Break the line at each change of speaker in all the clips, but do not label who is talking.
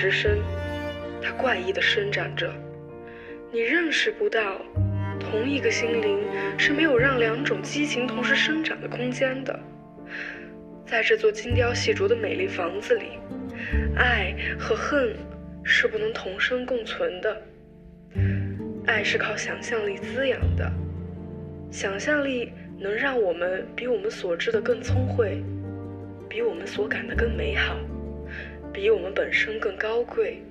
之身，它怪异地伸展着。你认识不到，同一个心灵是没有让两种激情同时生长的空间的。在这座精雕细琢的美丽房子里，爱和恨是不能同生共存的。爱是靠想象力滋养的，想象力能让我们比我们所知的更聪慧，比我们所感的更美好，比我们本身更高贵。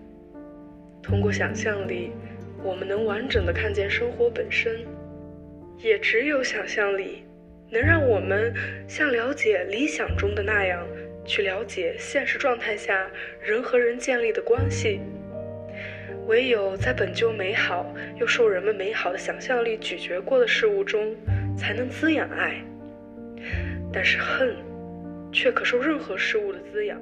通过想象力，我们能完整的看见生活本身。也只有想象力，能让我们像了解理想中的那样，去了解现实状态下人和人建立的关系。唯有在本就美好又受人们美好的想象力咀嚼过的事物中，才能滋养爱。但是恨，却可受任何事物的滋养。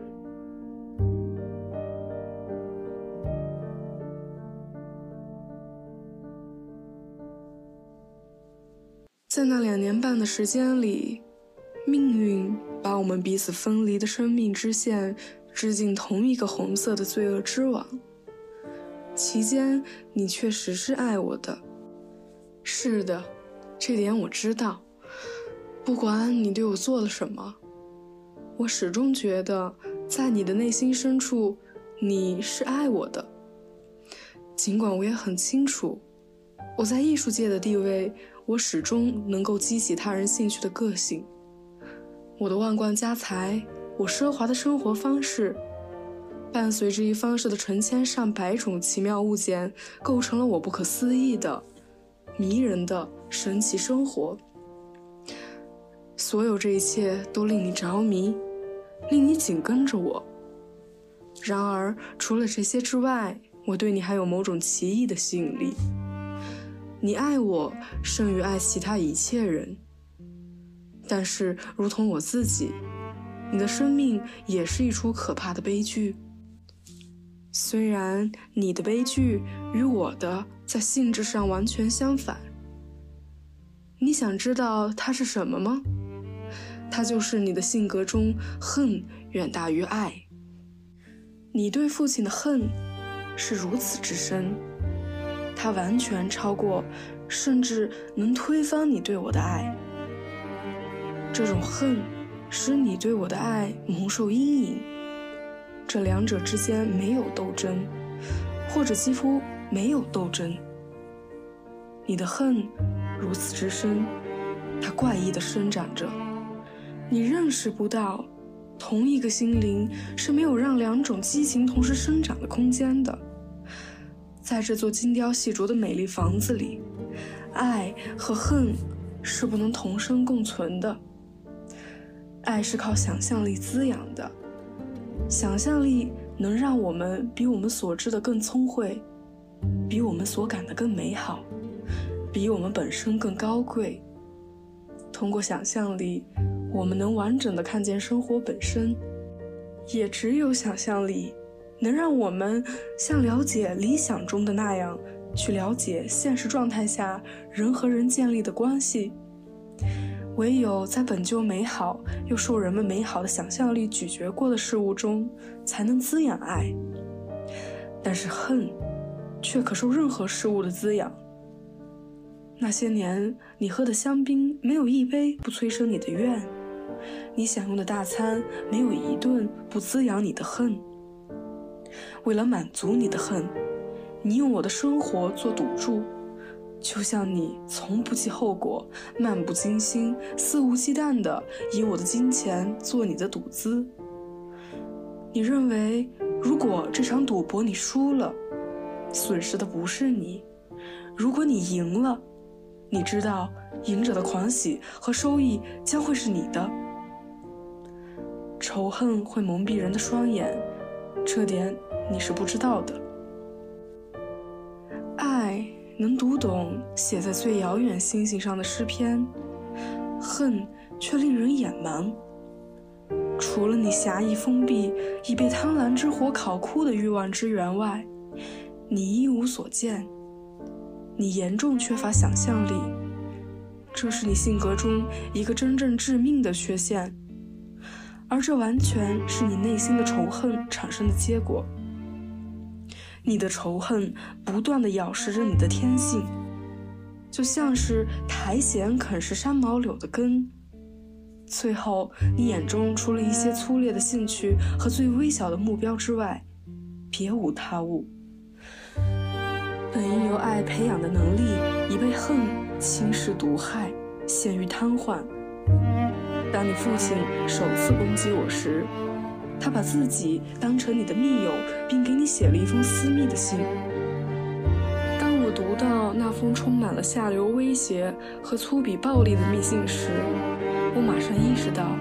在那两年半的时间里，命运把我们彼此分离的生命之线织进同一个红色的罪恶之网。期间，你确实是爱我的。是的，这点我知道。不管你对我做了什么，我始终觉得，在你的内心深处，你是爱我的。尽管我也很清楚，我在艺术界的地位，我始终能够激起他人兴趣的个性。我的万贯家财，我奢华的生活方式。伴随着一方式的成千上百种奇妙物件，构成了我不可思议的、迷人的神奇生活。所有这一切都令你着迷，令你紧跟着我。然而，除了这些之外，我对你还有某种奇异的吸引力。你爱我胜于爱其他一切人，但是，如同我自己，你的生命也是一出可怕的悲剧。虽然你的悲剧与我的在性质上完全相反，你想知道它是什么吗？它就是你的性格中恨远大于爱。你对父亲的恨是如此之深，它完全超过，甚至能推翻你对我的爱。这种恨使你对我的爱蒙受阴影。这两者之间没有斗争，或者几乎没有斗争。你的恨如此之深，它怪异地伸展着。你认识不到，同一个心灵是没有让两种激情同时生长的空间的。在这座精雕细琢的美丽房子里，爱和恨是不能同生共存的。爱是靠想象力滋养的。想象力能让我们比我们所知的更聪慧，比我们所感的更美好，比我们本身更高贵。通过想象力，我们能完整的看见生活本身。也只有想象力，能让我们像了解理想中的那样，去了解现实状态下人和人建立的关系。唯有在本就美好又受人们美好的想象力咀嚼过的事物中，才能滋养爱。但是恨，却可受任何事物的滋养。那些年，你喝的香槟没有一杯不催生你的怨；你享用的大餐没有一顿不滋养你的恨。为了满足你的恨，你用我的生活做赌注。就像你从不计后果、漫不经心、肆无忌惮地以我的金钱做你的赌资。你认为，如果这场赌博你输了，损失的不是你；如果你赢了，你知道赢者的狂喜和收益将会是你的。仇恨会蒙蔽人的双眼，这点你是不知道的。爱。能读懂写在最遥远星星上的诗篇，恨却令人眼盲。除了你狭义封闭、已被贪婪之火烤枯的欲望之源外，你一无所见。你严重缺乏想象力，这是你性格中一个真正致命的缺陷，而这完全是你内心的仇恨产生的结果。你的仇恨不断地咬食着你的天性，就像是苔藓啃食山毛柳的根。最后，你眼中除了一些粗劣的兴趣和最微小的目标之外，别无他物。本应由爱培养的能力，已被恨侵蚀毒害，陷于瘫痪。你父亲首次攻击我时，他把自己当成你的密友，并给你写了一封私密的信。当我读到那封充满了下流威胁和粗鄙暴力的密信时，我马上意识到，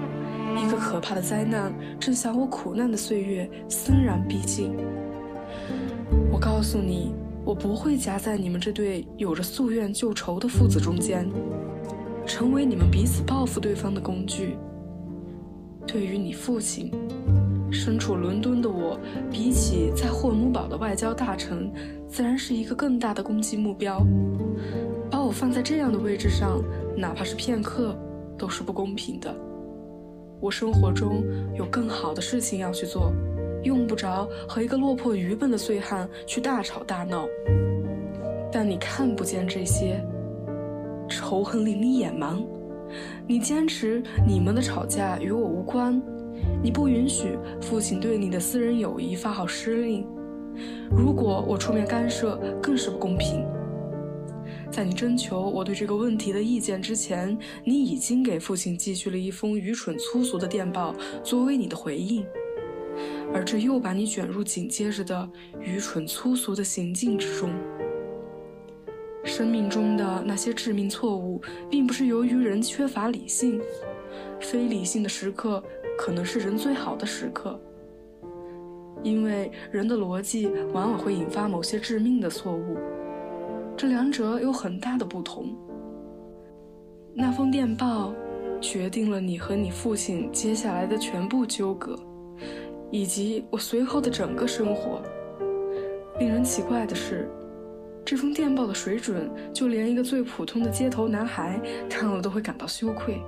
一个可怕的灾难正向我苦难的岁月森然逼近。我告诉你，我不会夹在你们这对有着夙愿旧仇的父子中间，成为你们彼此报复对方的工具。对于你父亲。身处伦敦的我，比起在霍姆堡的外交大臣，自然是一个更大的攻击目标。把我放在这样的位置上，哪怕是片刻，都是不公平的。我生活中有更好的事情要去做，用不着和一个落魄愚笨的醉汉去大吵大闹。但你看不见这些，仇恨令你眼盲。你坚持你们的吵架与我无关。你不允许父亲对你的私人友谊发号施令，如果我出面干涉，更是不公平。在你征求我对这个问题的意见之前，你已经给父亲寄去了一封愚蠢粗俗的电报作为你的回应，而这又把你卷入紧接着的愚蠢粗俗的行径之中。生命中的那些致命错误，并不是由于人缺乏理性，非理性的时刻。可能是人最好的时刻，因为人的逻辑往往会引发某些致命的错误，这两者有很大的不同。那封电报决定了你和你父亲接下来的全部纠葛，以及我随后的整个生活。令人奇怪的是，这封电报的水准，就连一个最普通的街头男孩看了都会感到羞愧。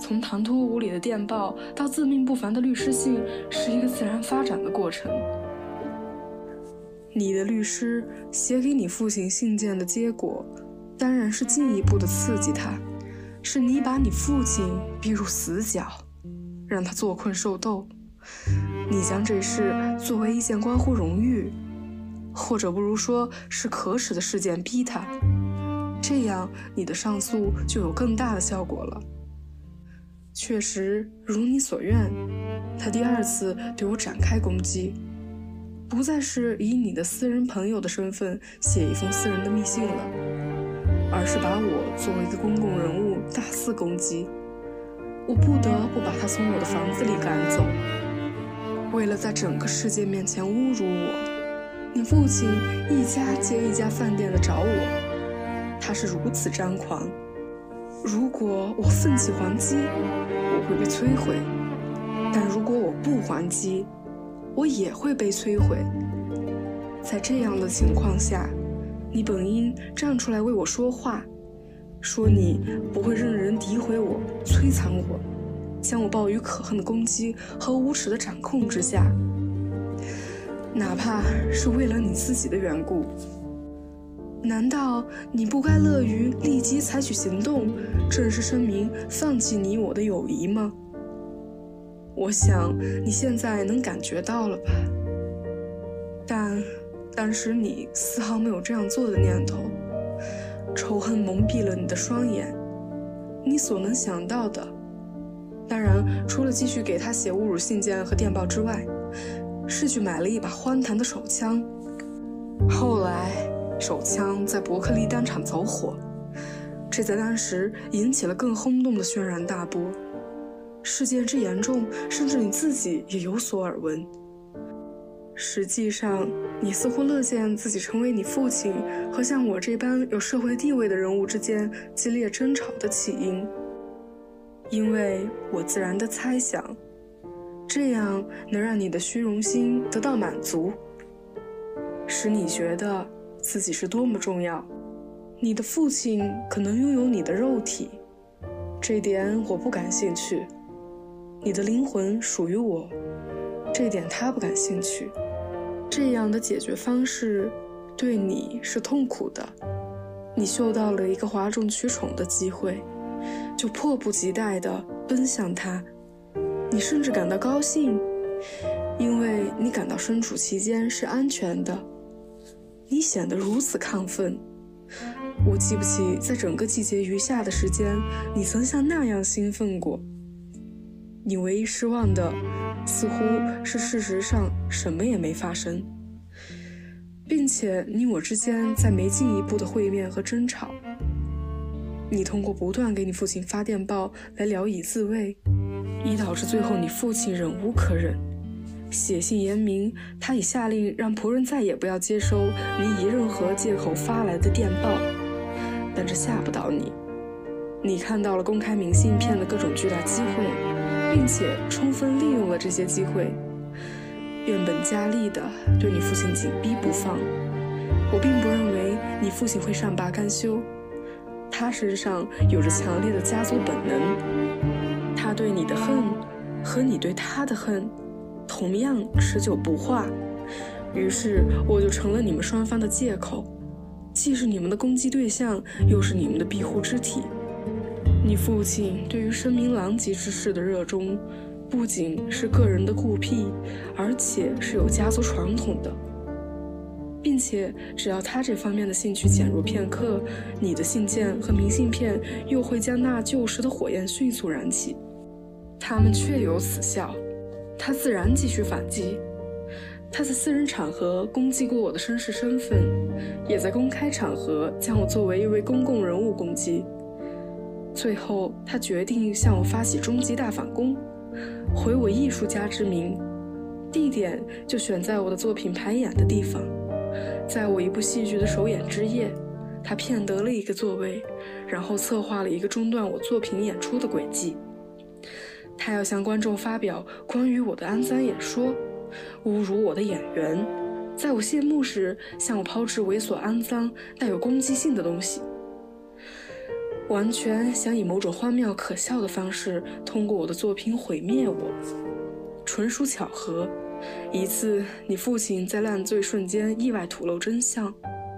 从唐突无礼的电报到自命不凡的律师信，是一个自然发展的过程。你的律师写给你父亲信件的结果，当然是进一步的刺激他，是你把你父亲逼入死角，让他坐困受斗。你将这事作为一件关乎荣誉，或者不如说是可耻的事件逼他，这样你的上诉就有更大的效果了。确实如你所愿，他第二次对我展开攻击，不再是以你的私人朋友的身份写一封私人的密信了，而是把我作为一个公共人物大肆攻击。我不得不把他从我的房子里赶走，为了在整个世界面前侮辱我，你父亲一家接一家饭店的找我，他是如此张狂。如果我奋起还击，我会被摧毁；但如果我不还击，我也会被摧毁。在这样的情况下，你本应站出来为我说话，说你不会任人诋毁我、摧残我，将我抱于可恨的攻击和无耻的掌控之下，哪怕是为了你自己的缘故。难道你不该乐于立即采取行动，正式声明放弃你我的友谊吗？我想你现在能感觉到了吧。但当时你丝毫没有这样做的念头，仇恨蒙蔽了你的双眼。你所能想到的，当然除了继续给他写侮辱信件和电报之外，是去买了一把荒唐的手枪。后来。手枪在伯克利当场走火，这在当时引起了更轰动的轩然大波。事件之严重，甚至你自己也有所耳闻。实际上，你似乎乐见自己成为你父亲和像我这般有社会地位的人物之间激烈争吵的起因，因为我自然的猜想，这样能让你的虚荣心得到满足，使你觉得。自己是多么重要，你的父亲可能拥有你的肉体，这点我不感兴趣。你的灵魂属于我，这点他不感兴趣。这样的解决方式对你是痛苦的。你嗅到了一个哗众取宠的机会，就迫不及待地奔向他。你甚至感到高兴，因为你感到身处其间是安全的。你显得如此亢奋。我记不起在整个季节余下的时间，你曾像那样兴奋过。你唯一失望的，似乎是事实上什么也没发生。并且你我之间再没进一步的会面和争吵。你通过不断给你父亲发电报来聊以自慰，以导致最后你父亲忍无可忍，写信言明他已下令让仆人再也不要接收你以任何借口发来的电报。但这吓不倒你，你看到了公开明信片的各种巨大机会，并且充分利用了这些机会。变本加厉地对你父亲紧逼不放。我并不认为你父亲会善罢甘休，他身上有着强烈的家族本能。他对你的恨和你对他的恨同样持久不化。于是我就成了你们双方的借口，既是你们的攻击对象，又是你们的庇护之体。你父亲对于声名狼藉之事的热衷。不仅是个人的孤僻，而且是有家族传统的，并且只要他这方面的兴趣减弱片刻，你的信件和明信片又会将那旧时的火焰迅速燃起。他们确有此效，他自然继续反击。他在私人场合攻击过我的绅士身份，也在公开场合将我作为一位公共人物攻击。最后，他决定向我发起终极大反攻。毁我艺术家之名，地点就选在我的作品排演的地方，在我一部戏剧的首演之夜，他骗得了一个座位，然后策划了一个中断我作品演出的诡计。他要向观众发表关于我的肮脏演说，侮辱我的演员，在我谢幕时向我抛掷猥琐、肮脏、带有攻击性的东西。完全想以某种荒谬可笑的方式通过我的作品毁灭我，纯属巧合。一次，你父亲在烂醉瞬间意外吐露真相，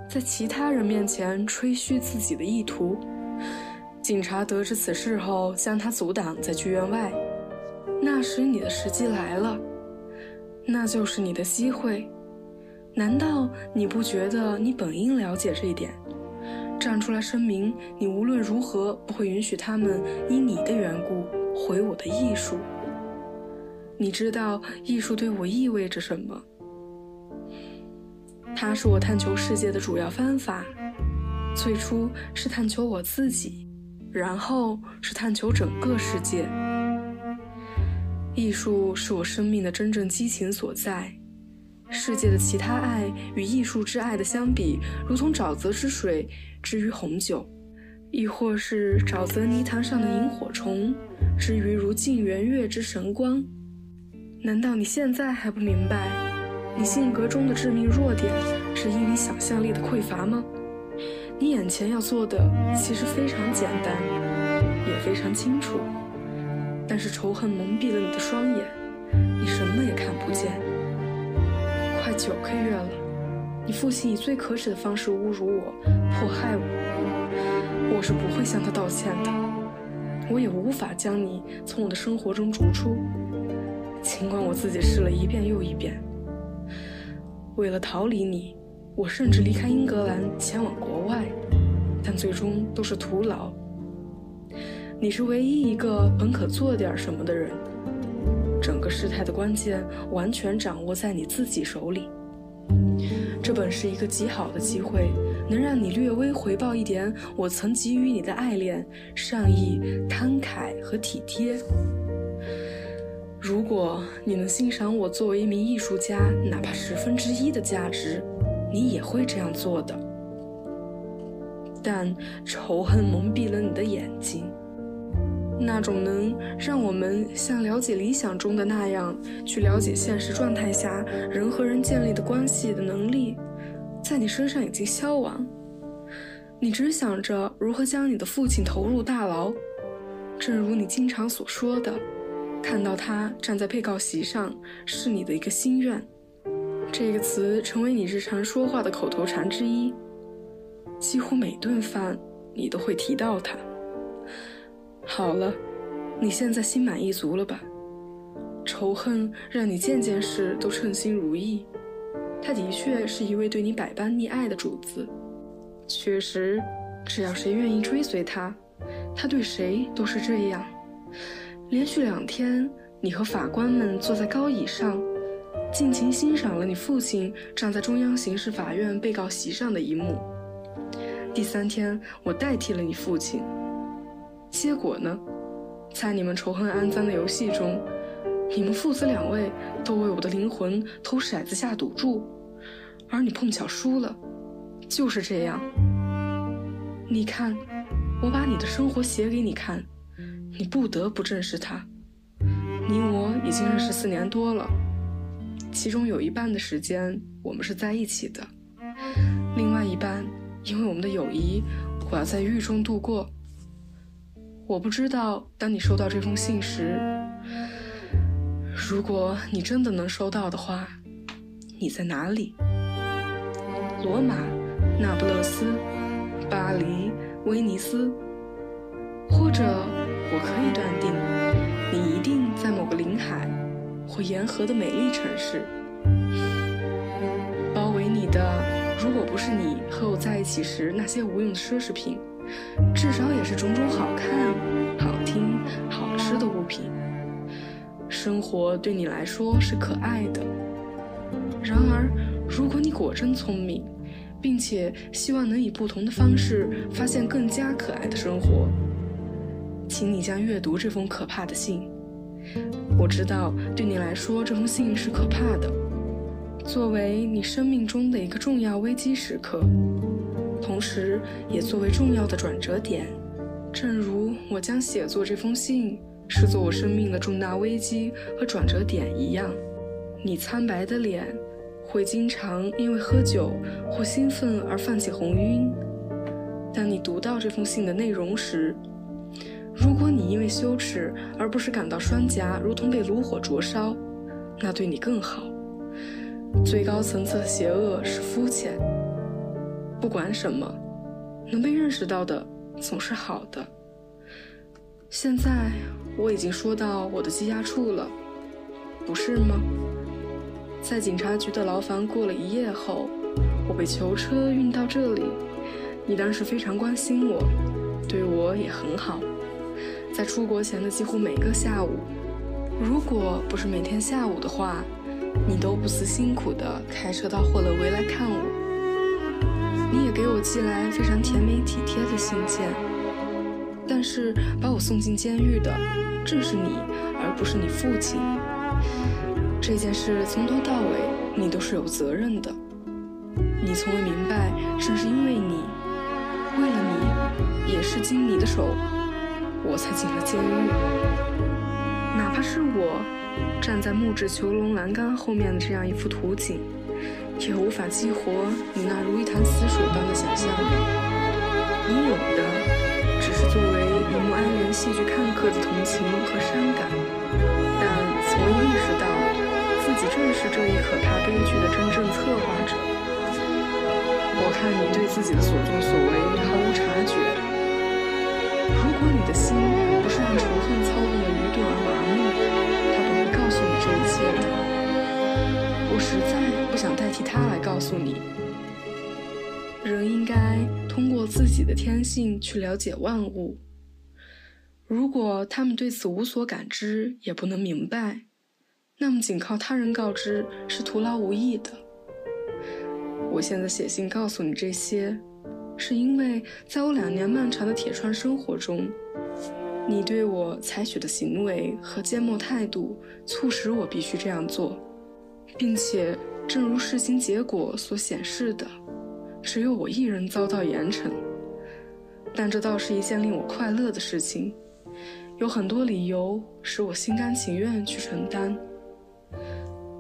在其他人面前吹嘘自己的意图。警察得知此事后，将他阻挡在剧院外。那时你的时机来了，那就是你的机会。难道你不觉得你本应了解这一点？站出来声明，你无论如何不会允许他们因你的缘故毁我的艺术。你知道艺术对我意味着什么？它是我探求世界的主要方法。最初是探求我自己，然后是探求整个世界。艺术是我生命的真正激情所在。世界的其他爱与艺术之爱的相比，如同沼泽之水之于红酒，亦或是沼泽泥潭上的萤火虫之于如镜圆月之神光。难道你现在还不明白，你性格中的致命弱点是因你想象力的匮乏吗？你眼前要做的其实非常简单，也非常清楚，但是仇恨蒙蔽了你的双眼，你什么也看不见。快九个月了，你父亲以最可耻的方式侮辱我、迫害我，我是不会向他道歉的。我也无法将你从我的生活中逐出，尽管我自己试了一遍又一遍。为了逃离你，我甚至离开英格兰前往国外，但最终都是徒劳。你是唯一一个本可做点什么的人。整个事态的关键完全掌握在你自己手里。这本是一个极好的机会，能让你略微回报一点我曾给予你的爱恋、善意、慷慨和体贴。如果你能欣赏我作为一名艺术家哪怕十分之一的价值，你也会这样做的。但仇恨蒙蔽了你的眼睛。那种能让我们像了解理想中的那样去了解现实状态下人和人建立的关系的能力，在你身上已经消亡。你只想着如何将你的父亲投入大牢，正如你经常所说的，看到他站在被告席上是你的一个心愿。这个词成为你日常说话的口头禅之一，几乎每顿饭你都会提到他。好了，你现在心满意足了吧？仇恨让你件件事都称心如意，他的确是一位对你百般溺爱的主子。确实，只要谁愿意追随他，他对谁都是这样。连续两天，你和法官们坐在高椅上。尽情欣赏了你父亲站在中央刑事法院被告席上的一幕。第三天，我代替了你父亲。结果呢？在你们仇恨肮脏的游戏中，你们父子两位都为我的灵魂投骰子下赌注，而你碰巧输了。就是这样。你看，我把你的生活写给你看，你不得不正视它。你我已经认识四年多了。其中有一半的时间我们是在一起的，另外一半因为我们的友谊，我要在狱中度过。我不知道当你收到这封信时，如果你真的能收到的话，你在哪里？罗马、那不勒斯、巴黎、威尼斯，或者我可以断定，你一定在某个临海。或沿河的美丽城市，包围你的，如果不是你和我在一起时那些无用的奢侈品，至少也是种种好看、好听、好吃的物品。生活对你来说是可爱的。然而，如果你果真聪明，并且希望能以不同的方式发现更加可爱的生活，请你将阅读这封可怕的信。我知道，对你来说，这封信是可怕的。作为你生命中的一个重要危机时刻，时也作为重要的转折点，正如我将写作这封信视作我生命的重大危机和转折点一样，你苍白的脸会经常因为喝酒或兴奋而泛起红晕。当你读到这封信的内容时，如果你因为羞耻而不是感到双颊如同被炉火灼烧，那对你更好。最高层次的邪恶是肤浅。不管什么，能被认识到的总是好的。现在我已经说到我的羁押处了，不是吗？在警察局的牢房过了一夜后，我被囚车运到这里。你当时非常关心我，对我也很好。在出国前的几乎每个下午，如果不是每天下午的话，你都不辞辛苦地开车到霍勒维来看我。你也给我寄来非常甜美体贴的信件。但是把我送进监狱的正是你，而不是你父亲。这件事从头到尾你都是有责任的。你从未明白，正是因为你，为了你，也是经你的手。我才进了监狱，哪怕是我站在木质囚笼栏杆后面的这样一幅图景，却无法激活你那如一潭死水般的想象。你有的只是作为一幕安联戏剧看客的同情和伤感，但从未意识到自己正是这一可怕悲剧的真正策划者。我看你对自己的所作所为毫无察觉。如果你的心不是让仇恨操纵的愚钝而麻木，他不会告诉你这一切的。我实在不想代替他来告诉你。人应该通过自己的天性去了解万物。如果他们对此无所感知，也不能明白，那么仅靠他人告知是徒劳无益的。我现在写信告诉你这些。是因为在我两年漫长的铁窗生活中，你对我采取的行为和缄默态度，促使我必须这样做，并且正如事情结果所显示的，只有我一人遭到严惩。但这倒是一件令我快乐的事情，有很多理由使我心甘情愿去承担。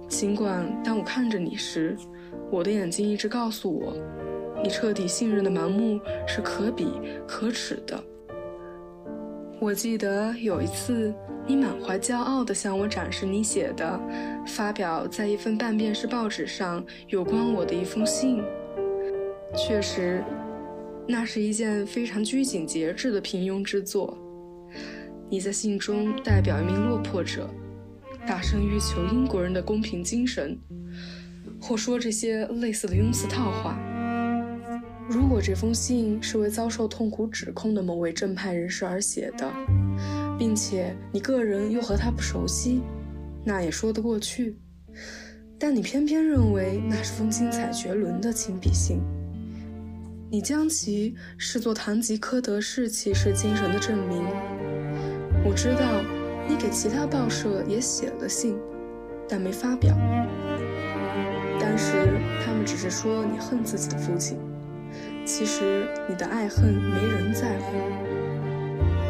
尽管当我看着你时，我的眼睛一直告诉我。你彻底信任的盲目是可比可耻的。我记得有一次，你满怀骄傲地向我展示你写的、发表在一份半便士报纸上有关我的一封信。确实，那是一件非常拘谨节制的平庸之作。你在信中代表一名落魄者，大声欲求英国人的公平精神，或说这些类似的庸俗套话。如果这封信是为遭受痛苦指控的某位正派人士而写的，并且你个人又和他不熟悉，那也说得过去。但你偏偏认为那是封精彩绝伦的亲笔信，你将其视作堂吉诃德式骑士精神的证明。我知道你给其他报社也写了信，但没发表。当时他们只是说你恨自己的父亲。其实你的爱恨没人在乎，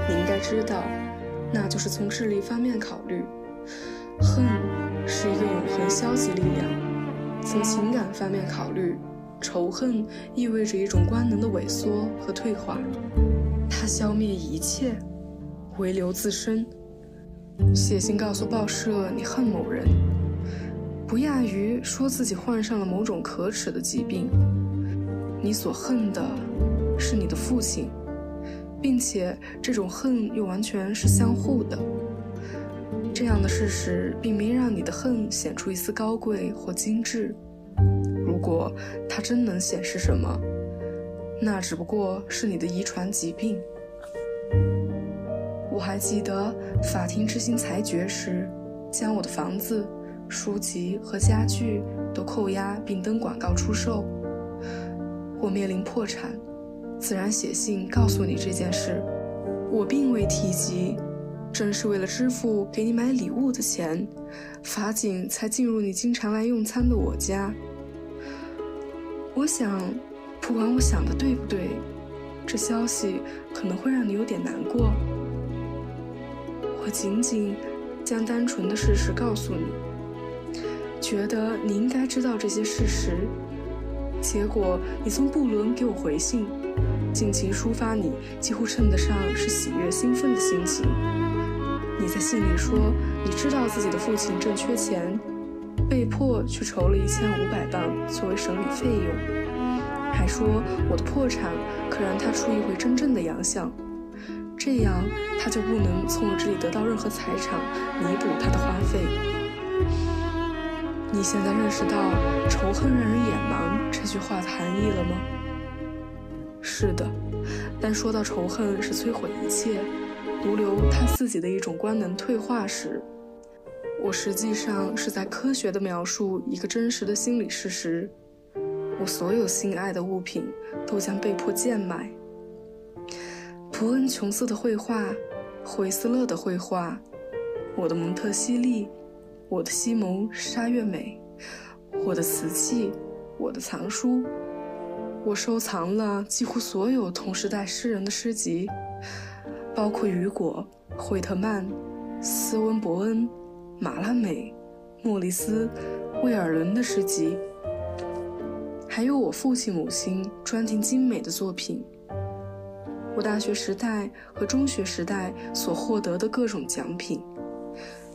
你应该知道，那就是从智力方面考虑，恨是一个永恒消极力量；从情感方面考虑，仇恨意味着一种官能的萎缩和退化，它消灭一切，唯留自身。写信告诉报社你恨某人，不亚于说自己患上了某种可耻的疾病。你所恨的是你的父亲，并且这种恨又完全是相互的。这样的事实并没让你的恨显出一丝高贵或精致。如果它真能显示什么，那只不过是你的遗传疾病。我还记得法庭执行裁决时，将我的房子、书籍和家具都扣押并登广告出售。我面临破产，自然写信告诉你这件事。我并未提及，正是为了支付给你买礼物的钱，法警才进入你经常来用餐的我家。我想，不管我想的对不对，这消息可能会让你有点难过。我仅仅将单纯的事实告诉你，觉得你应该知道这些事实。结果，你从布伦给我回信，尽情抒发你几乎称得上是喜悦兴奋的心情。你在信里说，你知道自己的父亲正缺钱，被迫去筹了一千五百磅作为审理费用，还说我的破产可让他出一回真正的洋相，这样他就不能从我这里得到任何财产弥补他的花费。你现在认识到“仇恨让人眼盲”这句话的含义了吗？是的，但说到仇恨是摧毁一切、独留他自己的一种官能退化时，我实际上是在科学地描述一个真实的心理事实：我所有心爱的物品都将被迫贱卖。普恩·琼斯的绘画，惠斯勒的绘画，我的蒙特西利。我的西蒙沙月美，我的瓷器，我的藏书，我收藏了几乎所有同时代诗人的诗集，包括雨果、惠特曼、斯温伯恩、马拉美、莫里斯、威尔伦的诗集，还有我父亲母亲专订精美的作品，我大学时代和中学时代所获得的各种奖品。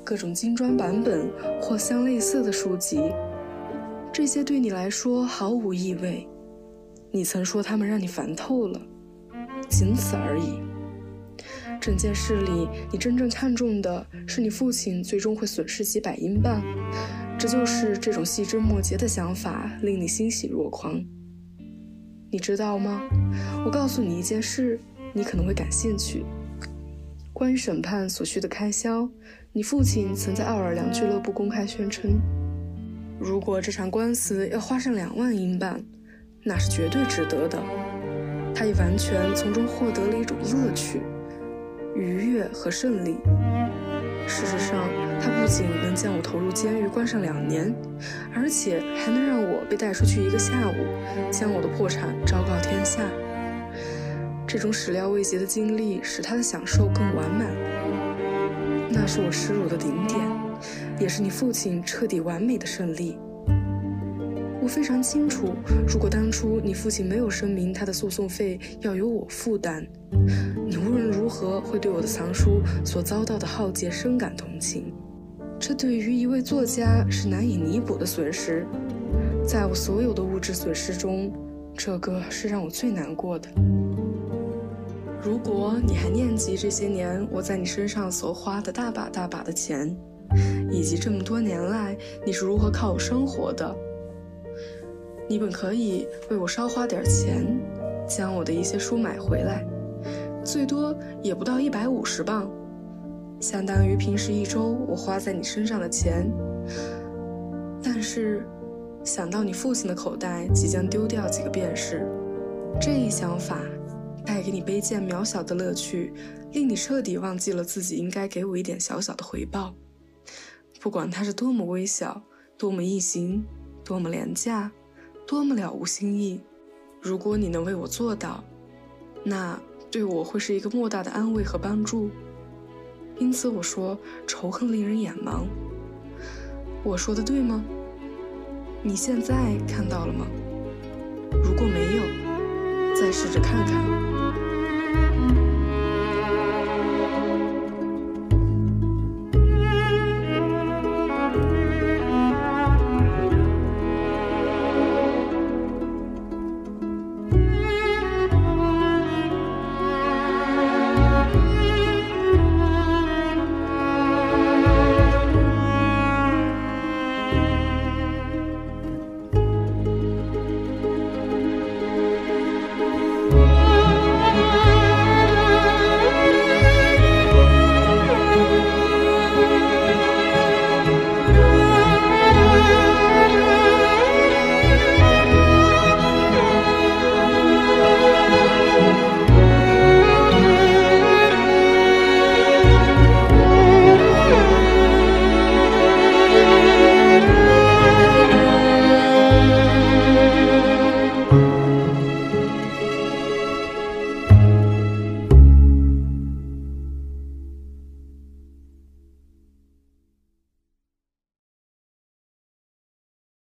各种精装版本或相类似的书籍，这些对你来说毫无意味。你曾说他们让你烦透了，仅此而已。整件事里，你真正看重的是你父亲最终会损失几百英镑。这就是这种细枝末节的想法令你欣喜若狂。你知道吗？我告诉你一件事，你可能会感兴趣。关于审判所需的开销。你父亲曾在奥尔良俱乐部公开宣称，如果这场官司要花上两万英镑，那是绝对值得的。他已完全从中获得了一种乐趣、愉悦和胜利。事实上，他不仅能将我投入监狱关上两年，而且还能让我被带出去一个下午，将我的破产昭告天下。这种始料未及的经历使他的享受更完满。那是我耻辱的顶点，也是你父亲彻底完美的胜利。我非常清楚，如果当初你父亲没有声明他的诉讼费要由我负担，你无论如何会对我的藏书所遭到的浩劫深感同情。这对于一位作家是难以弥补的损失，在我所有的物质损失中，这个是让我最难过的。如果你还念及这些年我在你身上所花的大把大把的钱，以及这么多年来你是如何靠我生活的，你本可以为我少花点钱，将我的一些书买回来，最多也不到一百五十磅，相当于平时一周我花在你身上的钱。但是，想到你父亲的口袋即将丢掉几个便士，这一想法。带给你卑贱渺小的乐趣，令你彻底忘记了自己应该给我一点小小的回报，不管它是多么微小，多么异形，多么廉价，多么了无新意。如果你能为我做到，那对我会是一个莫大的安慰和帮助。因此我说，仇恨令人眼盲。我说的对吗？你现在看到了吗？如果没有，再试着看看。